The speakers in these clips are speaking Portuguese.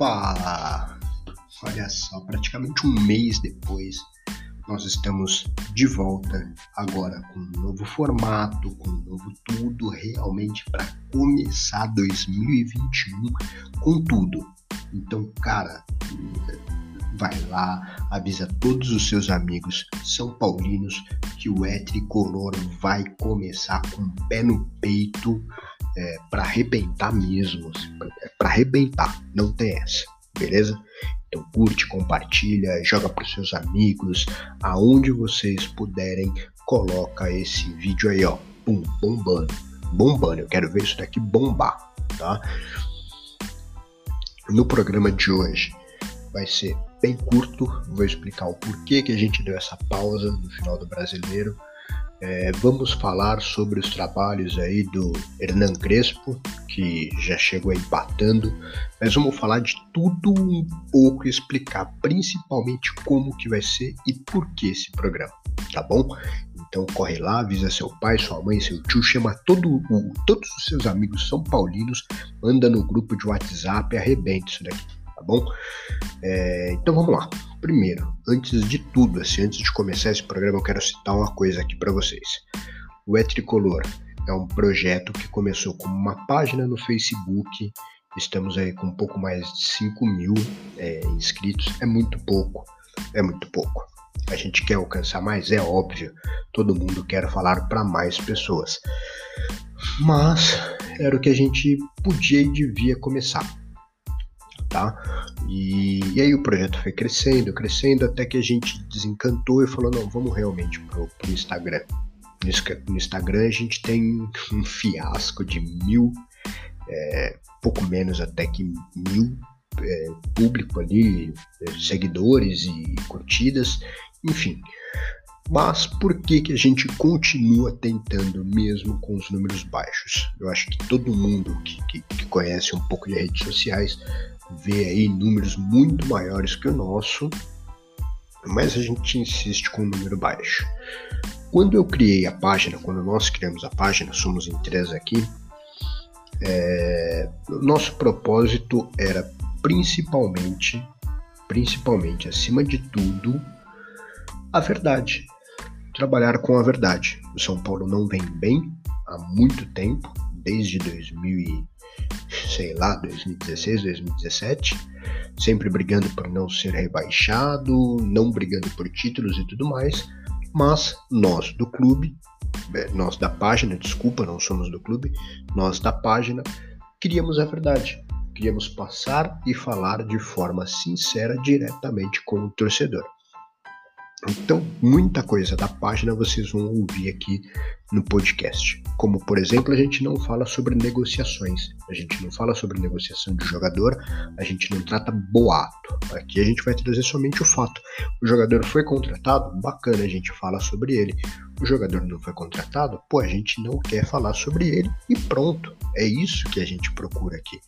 Opa! Olha só, praticamente um mês depois, nós estamos de volta agora com um novo formato, com um novo tudo, realmente para começar 2021 com tudo. Então, cara, vai lá, avisa todos os seus amigos são paulinos que o é tricolor vai começar com o pé no peito é, para arrebentar mesmo, assim, para arrebentar, não tem essa, beleza? Então curte, compartilha, joga para seus amigos, aonde vocês puderem, coloca esse vídeo aí, ó, pum, bombando, bombando. Eu quero ver isso daqui bombar, tá? No programa de hoje vai ser bem curto, vou explicar o porquê que a gente deu essa pausa no final do Brasileiro é, vamos falar sobre os trabalhos aí do Hernan Crespo, que já chegou empatando, mas vamos falar de tudo um pouco e explicar principalmente como que vai ser e por que esse programa, tá bom? Então corre lá, avisa seu pai, sua mãe, seu tio, chama todo todos os seus amigos são paulinos, manda no grupo de WhatsApp arrebenta isso daqui, tá bom? É, então vamos lá. Primeiro, antes de tudo, assim, antes de começar esse programa, eu quero citar uma coisa aqui para vocês. O É Tricolor é um projeto que começou com uma página no Facebook. Estamos aí com um pouco mais de 5 mil é, inscritos. É muito pouco, é muito pouco. A gente quer alcançar mais, é óbvio. Todo mundo quer falar para mais pessoas. Mas era o que a gente podia e devia começar, tá? E, e, aí o projeto foi crescendo, crescendo, até que a gente desencantou e falou, não, vamos realmente pro, pro Instagram. No, Instagram a gente tem um fiasco de mil, é, pouco menos até que mil é, público ali, é, seguidores e curtidas, enfim. Mas por que, que a gente continua tentando mesmo com os números baixos? Eu acho que todo mundo que, que, que conhece um pouco de redes sociais vê aí números muito maiores que o nosso, mas a gente insiste com um número baixo. Quando eu criei a página, quando nós criamos a página, somos em três aqui, é, nosso propósito era principalmente, principalmente acima de tudo, a verdade. Trabalhar com a verdade. O São Paulo não vem bem há muito tempo, desde 2000 sei lá, 2016, 2017, sempre brigando por não ser rebaixado, não brigando por títulos e tudo mais, mas nós do clube, é, nós da página, desculpa, não somos do clube, nós da página, queríamos a verdade, queríamos passar e falar de forma sincera diretamente com o torcedor. Então, muita coisa da página vocês vão ouvir aqui no podcast. Como, por exemplo, a gente não fala sobre negociações, a gente não fala sobre negociação de jogador, a gente não trata boato. Aqui a gente vai trazer somente o fato. O jogador foi contratado, bacana, a gente fala sobre ele. O jogador não foi contratado, pô, a gente não quer falar sobre ele e pronto. É isso que a gente procura aqui.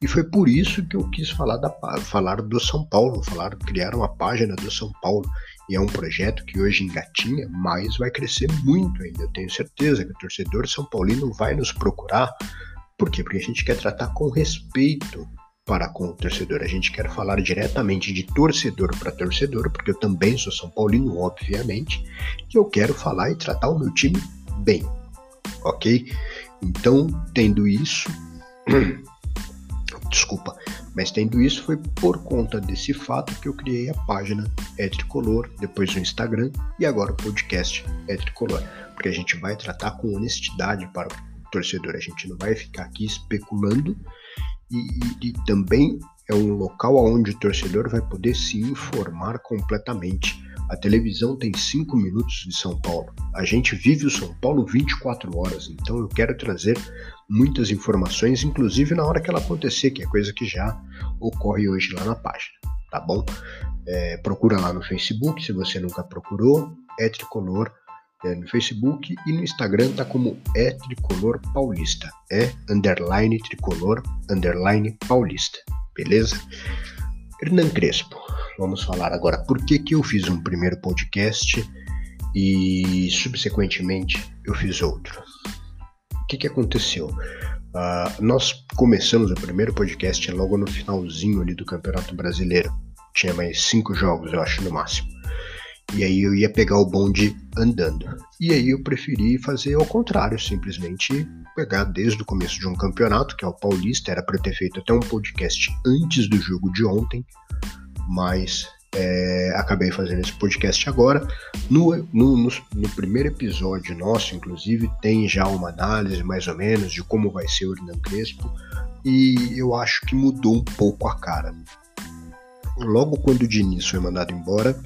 E foi por isso que eu quis falar, da, falar do São Paulo, falar, criar uma página do São Paulo. E é um projeto que hoje engatinha, mas vai crescer muito ainda. Eu tenho certeza que o torcedor São Paulino vai nos procurar. Por quê? Porque a gente quer tratar com respeito para com o torcedor. A gente quer falar diretamente de torcedor para torcedor, porque eu também sou São Paulino, obviamente, e eu quero falar e tratar o meu time bem. Ok? Então, tendo isso. desculpa. Mas tendo isso, foi por conta desse fato que eu criei a página É Tricolor, depois o Instagram e agora o podcast É Tricolor. Porque a gente vai tratar com honestidade para o torcedor, a gente não vai ficar aqui especulando e, e, e também é um local onde o torcedor vai poder se informar completamente a televisão tem 5 minutos de São Paulo. A gente vive o São Paulo 24 horas, então eu quero trazer muitas informações, inclusive na hora que ela acontecer, que é coisa que já ocorre hoje lá na página, tá bom? É, procura lá no Facebook, se você nunca procurou, é Tricolor é, no Facebook e no Instagram tá como é Tricolor Paulista, é underline Tricolor underline Paulista, beleza? Hernan Crespo. Vamos falar agora por que, que eu fiz um primeiro podcast e subsequentemente eu fiz outro. O que, que aconteceu? Uh, nós começamos o primeiro podcast logo no finalzinho ali do Campeonato Brasileiro. Tinha mais cinco jogos, eu acho, no máximo. E aí eu ia pegar o bonde andando. E aí eu preferi fazer ao contrário, simplesmente pegar desde o começo de um campeonato, que é o Paulista, era para ter feito até um podcast antes do jogo de ontem, mas é, acabei fazendo esse podcast agora. No, no, no, no, primeiro episódio nosso, inclusive, tem já uma análise mais ou menos de como vai ser o Hernan Crespo, e eu acho que mudou um pouco a cara. Logo quando o Diniz foi mandado embora,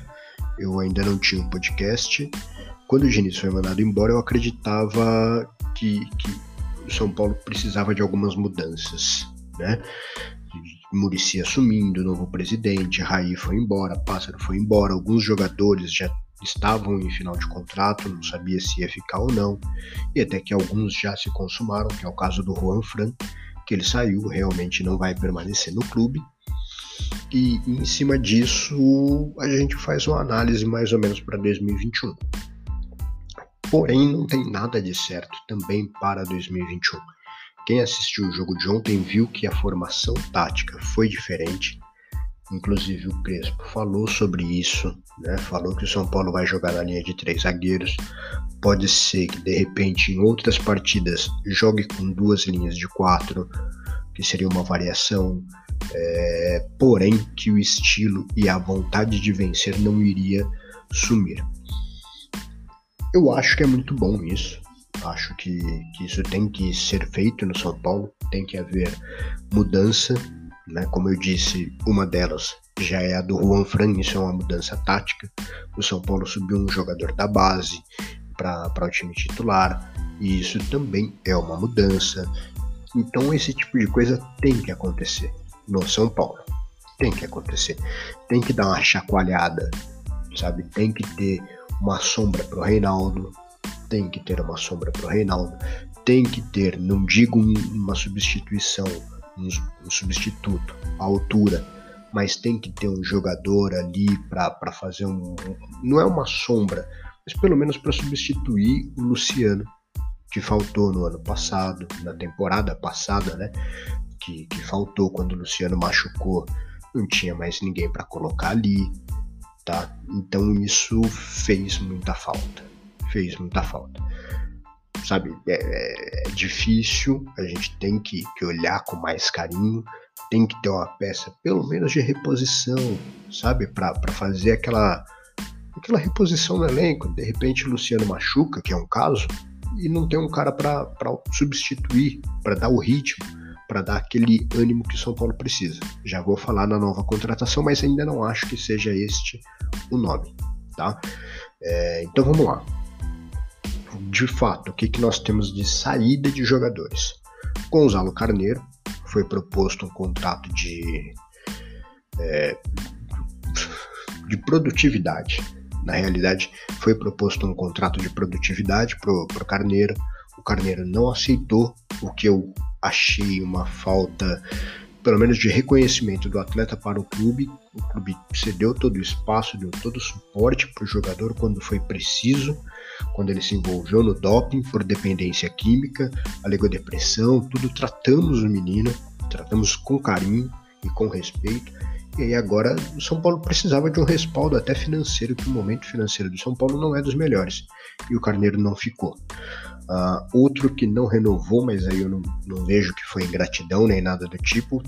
eu ainda não tinha um podcast. Quando o Diniz foi mandado embora, eu acreditava que, que o São Paulo precisava de algumas mudanças, né? Murici assumindo, novo presidente, Raí foi embora, Pássaro foi embora, alguns jogadores já estavam em final de contrato, não sabia se ia ficar ou não, e até que alguns já se consumaram, que é o caso do Juan Fran, que ele saiu, realmente não vai permanecer no clube, e em cima disso a gente faz uma análise mais ou menos para 2021. Porém, não tem nada de certo também para 2021. Quem assistiu o jogo de ontem viu que a formação tática foi diferente. Inclusive o Crespo falou sobre isso, né? falou que o São Paulo vai jogar na linha de três zagueiros. Pode ser que de repente em outras partidas jogue com duas linhas de quatro, que seria uma variação é, porém que o estilo e a vontade de vencer não iria sumir. Eu acho que é muito bom isso. Acho que, que isso tem que ser feito no São Paulo, tem que haver mudança, né? Como eu disse, uma delas já é a do Juan Fran, isso é uma mudança tática. O São Paulo subiu um jogador da base para o time titular, e isso também é uma mudança. Então esse tipo de coisa tem que acontecer no São Paulo. Tem que acontecer. Tem que dar uma chacoalhada, sabe? Tem que ter uma sombra pro Reinaldo. Tem que ter uma sombra pro Reinaldo. Tem que ter, não digo uma substituição, um, um substituto à altura, mas tem que ter um jogador ali para fazer um. Não é uma sombra, mas pelo menos para substituir o Luciano, que faltou no ano passado, na temporada passada, né? que, que faltou quando o Luciano machucou, não tinha mais ninguém para colocar ali, tá? Então isso fez muita falta, fez muita falta. Sabe, é, é difícil, a gente tem que, que olhar com mais carinho, tem que ter uma peça pelo menos de reposição, sabe, para fazer aquela aquela reposição no elenco. De repente Luciano machuca, que é um caso, e não tem um cara para substituir, para dar o ritmo para dar aquele ânimo que o São Paulo precisa. Já vou falar na nova contratação, mas ainda não acho que seja este o nome, tá? É, então vamos lá. De fato, o que, que nós temos de saída de jogadores? Gonzalo Carneiro foi proposto um contrato de é, de produtividade. Na realidade, foi proposto um contrato de produtividade para o Carneiro. O Carneiro não aceitou, o que eu achei uma falta, pelo menos de reconhecimento do atleta para o clube. O clube cedeu todo o espaço, deu todo o suporte para o jogador quando foi preciso, quando ele se envolveu no doping por dependência química, alegou depressão, tudo tratamos o menino, tratamos com carinho e com respeito. E aí agora o São Paulo precisava de um respaldo até financeiro, que o momento financeiro do São Paulo não é dos melhores. E o Carneiro não ficou. Uh, outro que não renovou, mas aí eu não, não, vejo que foi ingratidão nem nada do tipo.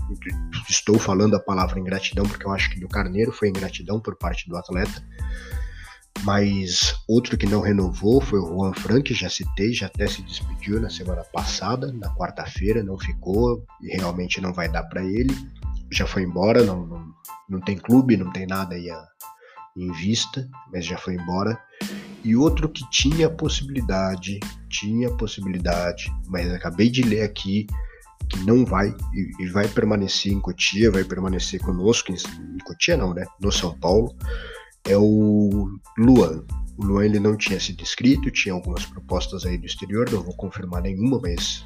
Estou falando a palavra ingratidão porque eu acho que do Carneiro foi ingratidão por parte do atleta. Mas outro que não renovou foi o Juan Frank, já citei, já até se despediu na semana passada, na quarta-feira, não ficou e realmente não vai dar para ele. Já foi embora, não, não, não tem clube, não tem nada aí a, em vista, mas já foi embora e outro que tinha possibilidade, tinha possibilidade, mas acabei de ler aqui que não vai e, vai permanecer em Cotia, vai permanecer conosco em, em Cotia não, né? No São Paulo é o Luan. O Luan ele não tinha sido inscrito, tinha algumas propostas aí do exterior, não vou confirmar nenhuma, mas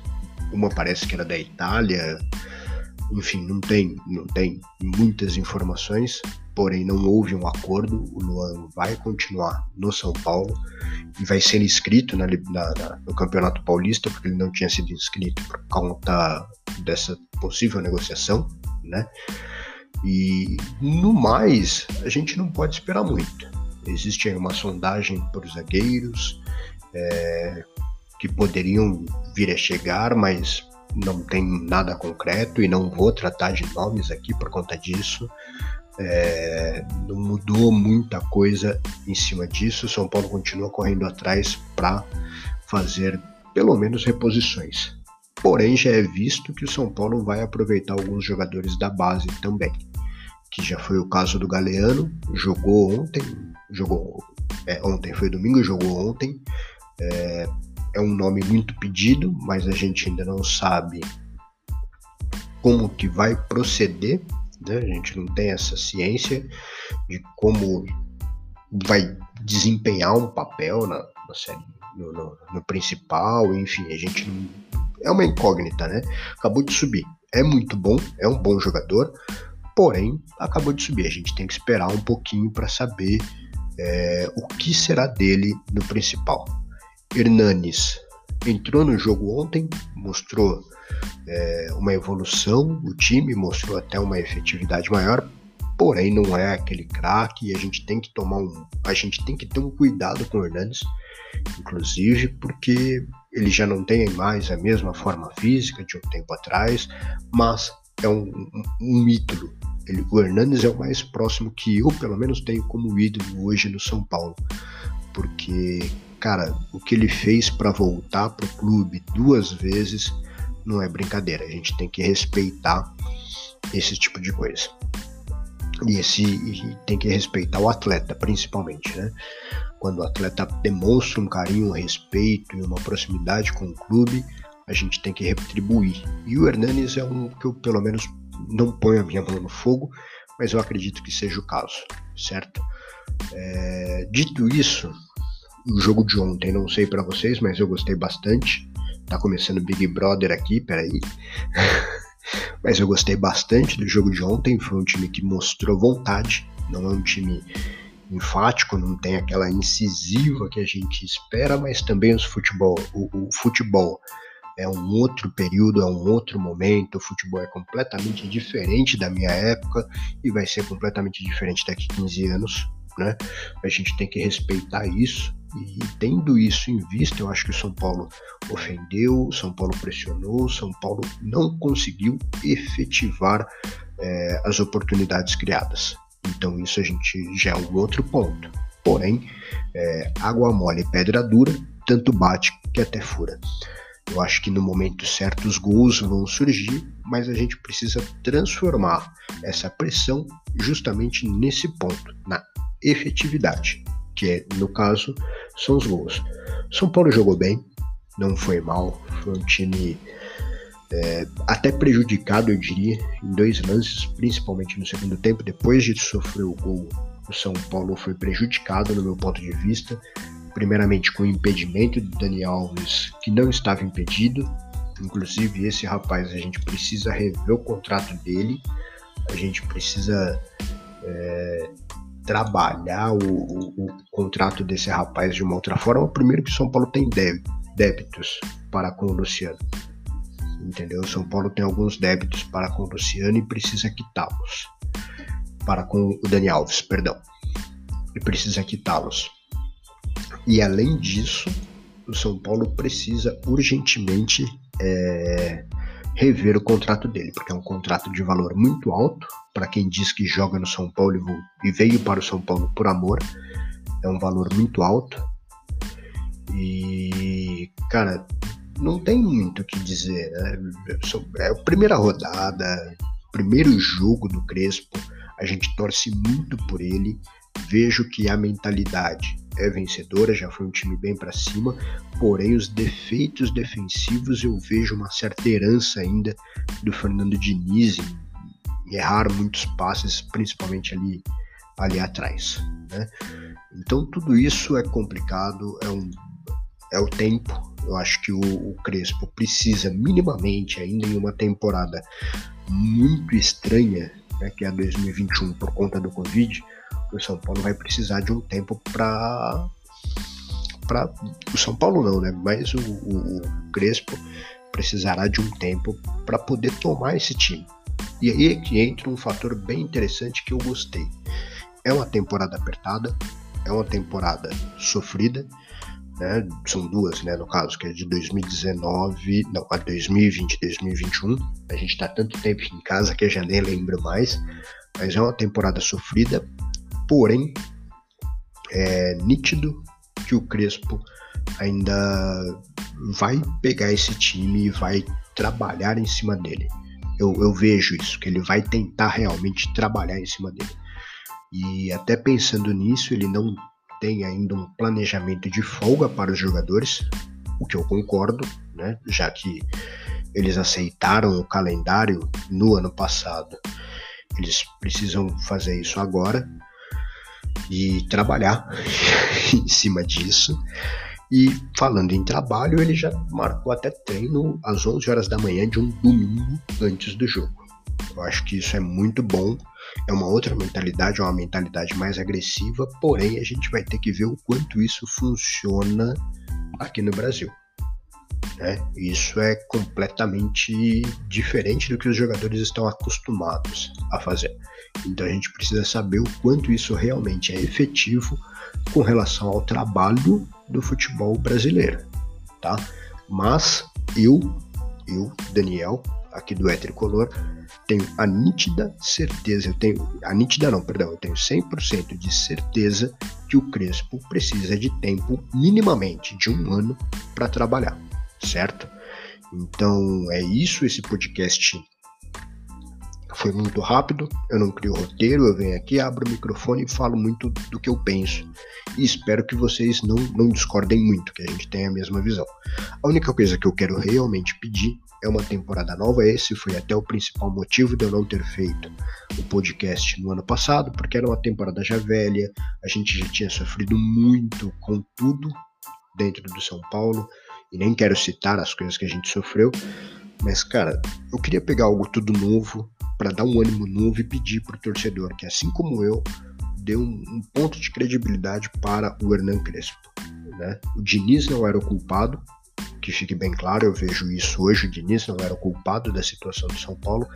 uma parece que era da Itália. Enfim, não tem, não tem muitas informações porém não houve um acordo. O Luan vai continuar no São Paulo e vai ser inscrito na, na, no Campeonato Paulista, porque ele não tinha sido inscrito por conta dessa possível negociação, né? E no mais, a gente não pode esperar muito. Existe uma sondagem por zagueiros é, que poderiam vir a chegar, mas não tem nada concreto e não vou tratar de nomes aqui por conta disso. É, não mudou muita coisa em cima disso. São Paulo continua correndo atrás para fazer pelo menos reposições. Porém, já é visto que o São Paulo vai aproveitar alguns jogadores da base também, que já foi o caso do Galeano, jogou ontem, jogou é, ontem foi domingo, jogou ontem. É, é um nome muito pedido, mas a gente ainda não sabe como que vai proceder, né? A gente não tem essa ciência de como vai desempenhar um papel na, na série, no, no, no, principal, enfim, a gente não, é uma incógnita, né? Acabou de subir, é muito bom, é um bom jogador, porém acabou de subir. A gente tem que esperar um pouquinho para saber é, o que será dele no principal. Hernanes entrou no jogo ontem, mostrou é, uma evolução, o time mostrou até uma efetividade maior, porém não é aquele craque e a gente tem que tomar um, a gente tem que ter um cuidado com o Hernandes, inclusive porque ele já não tem mais a mesma forma física de um tempo atrás, mas é um, um, ídolo. Ele, o Hernandes é o mais próximo que eu, pelo menos, tenho como ídolo hoje no São Paulo, porque cara, o que ele fez para voltar pro clube duas vezes não é brincadeira. A gente tem que respeitar esse tipo de coisa. E esse e tem que respeitar o atleta, principalmente, né? Quando o atleta demonstra um carinho, um respeito e uma proximidade com o clube, a gente tem que retribuir. E o Hernanes é um que eu, pelo menos, não ponho a minha mão no fogo, mas eu acredito que seja o caso, certo? É, dito isso, o jogo de ontem, não sei para vocês, mas eu gostei bastante. Tá começando Big Brother aqui, peraí. mas eu gostei bastante do jogo de ontem. Foi um time que mostrou vontade, não é um time enfático, não tem aquela incisiva que a gente espera, mas também os futebol, o, o futebol é um outro período, é um outro momento. O futebol é completamente diferente da minha época e vai ser completamente diferente daqui a 15 anos. Né? A gente tem que respeitar isso. E tendo isso em vista, eu acho que o São Paulo ofendeu, o São Paulo pressionou, o São Paulo não conseguiu efetivar é, as oportunidades criadas. Então isso a gente já é um outro ponto. Porém, é, água mole e pedra dura, tanto bate que até fura. Eu acho que no momento certo os gols vão surgir, mas a gente precisa transformar essa pressão justamente nesse ponto, na efetividade que é, no caso são os gols. São Paulo jogou bem, não foi mal, foi um time é, até prejudicado, eu diria, em dois lances, principalmente no segundo tempo. Depois de sofrer o gol, o São Paulo foi prejudicado, no meu ponto de vista. Primeiramente com o impedimento do Dani Alves, que não estava impedido. Inclusive, esse rapaz, a gente precisa rever o contrato dele, a gente precisa é, trabalhar o, o, o, contrato desse rapaz de uma outra forma. Primeiro que São Paulo tem débitos para com o Luciano. Entendeu? São Paulo tem alguns débitos para com o Luciano e precisa quitá-los. Para com o Dani Alves, perdão. E precisa quitá-los. E além disso, o São Paulo precisa urgentemente é, rever o contrato dele, porque é um contrato de valor muito alto para quem diz que joga no São Paulo e veio para o São Paulo por amor. É um valor muito alto. E, cara, não tem muito o que dizer. Né? É a primeira rodada, primeiro jogo do Crespo. A gente torce muito por ele. Vejo que a mentalidade é vencedora, já foi um time bem para cima, porém os defeitos defensivos eu vejo uma certa herança ainda do Fernando Diniz em errar muitos passes, principalmente ali, ali atrás. Né? Então tudo isso é complicado, é, um, é o tempo. Eu acho que o, o Crespo precisa minimamente, ainda em uma temporada muito estranha né, que é 2021 por conta do Covid, o São Paulo vai precisar de um tempo para para o São Paulo não, né? Mas o, o, o Crespo precisará de um tempo para poder tomar esse time. E aí é que entra um fator bem interessante que eu gostei. É uma temporada apertada, é uma temporada sofrida, né? São duas, né? No caso, que é de 2019, não, a 2020 e 2021. A gente está tanto tempo em casa que eu já nem lembro mais. Mas é uma temporada sofrida, porém é nítido que o Crespo ainda vai pegar esse time e vai trabalhar em cima dele. Eu, eu, vejo isso, que ele vai tentar realmente trabalhar em cima dele. E até pensando nisso, ele não tem ainda um planejamento de folga para os jogadores, o que eu concordo, né? já que eles aceitaram o calendário no ano passado. Eles precisam fazer isso agora e trabalhar em cima disso. E falando em trabalho, ele já marcou até treino às 11 horas da manhã de um domingo antes do jogo. Eu acho que isso é muito bom. É uma outra mentalidade, é uma mentalidade mais agressiva, porém a gente vai ter que ver o quanto isso funciona aqui no Brasil. Né? Isso é completamente diferente do que os jogadores estão acostumados a fazer. Então a gente precisa saber o quanto isso realmente é efetivo com relação ao trabalho do futebol brasileiro, tá? Mas eu, eu, Daniel, aqui do É Tricolor, tenho a nítida certeza, eu tenho, a nítida não, perdão, eu tenho 100% de certeza que o Crespo precisa de tempo minimamente de um ano para trabalhar certo? Então é isso, esse podcast foi muito rápido, eu não crio roteiro, eu venho aqui, abro o microfone e falo muito do que eu penso. E espero que vocês não, não discordem muito, que a gente tenha a mesma visão. A única coisa que eu quero realmente pedir é uma temporada nova. Esse foi até o principal motivo de eu não ter feito o podcast no ano passado, porque era uma temporada já velha, a gente já tinha sofrido muito com tudo dentro do São Paulo e nem quero citar as coisas que a gente sofreu, mas cara, eu queria pegar algo tudo novo para dar um ânimo novo e pedir pro torcedor que assim como eu dê um, um ponto de credibilidade para o Hernan Crespo, né? O Diniz não era o culpado, que fique bem claro, eu vejo isso hoje, o Diniz não era o culpado da situação do São Paulo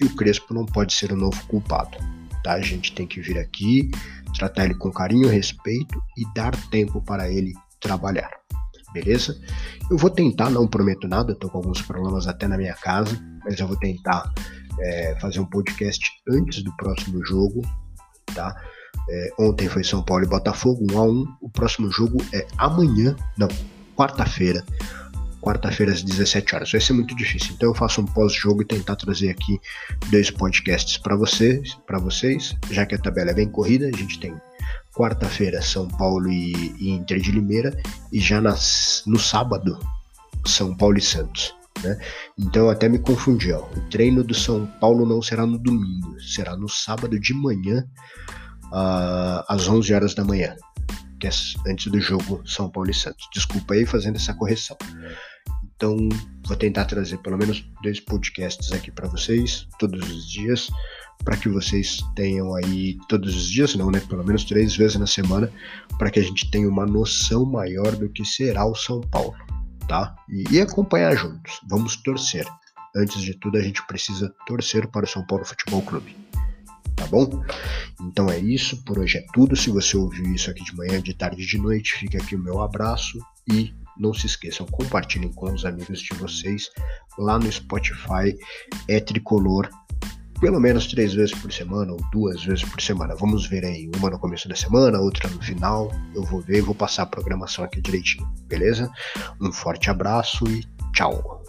e o Crespo não pode ser o novo culpado. Tá? A gente tem que vir aqui, tratar ele com carinho, respeito e dar tempo para ele trabalhar beleza? Eu vou tentar, não prometo nada, estou com alguns problemas até na minha casa, mas eu vou tentar é, fazer um podcast antes do próximo jogo, tá? É, ontem foi São Paulo e Botafogo, 1 a 1 O próximo jogo é amanhã, não, quarta-feira. Quarta-feira às 17 horas. Vai ser muito difícil. Então eu faço um pós-jogo e tentar trazer aqui dois podcasts para vocês, para vocês, já que a tabela é bem corrida, a gente tem quarta-feira São Paulo e, Inter de Limeira e já nas, no sábado São Paulo e Santos. Né? Então até me confundi. Ó. O treino do São Paulo não será no domingo, será no sábado de manhã, uh, às 11 horas da manhã, que é antes do jogo São Paulo e Santos. Desculpa aí fazendo essa correção. Então vou tentar trazer pelo menos dois podcasts aqui para vocês todos os dias para que vocês tenham aí todos os dias, não, né? Pelo menos três vezes na semana, para que a gente tenha uma noção maior do que será o São Paulo, tá? E, e, acompanhar juntos. Vamos torcer. Antes de tudo, a gente precisa torcer para o São Paulo Futebol Clube. Tá bom? Então é isso, por hoje é tudo. Se você ouviu isso aqui de manhã, de tarde, de noite, fica aqui o meu abraço e não se esqueçam, compartilhem com os amigos de vocês lá no Spotify, é tricolor pelo menos três vezes por semana ou duas vezes por semana. Vamos ver aí, uma no começo da semana, outra no final. Eu vou ver e vou passar a programação aqui direitinho, beleza? Um forte abraço e tchau.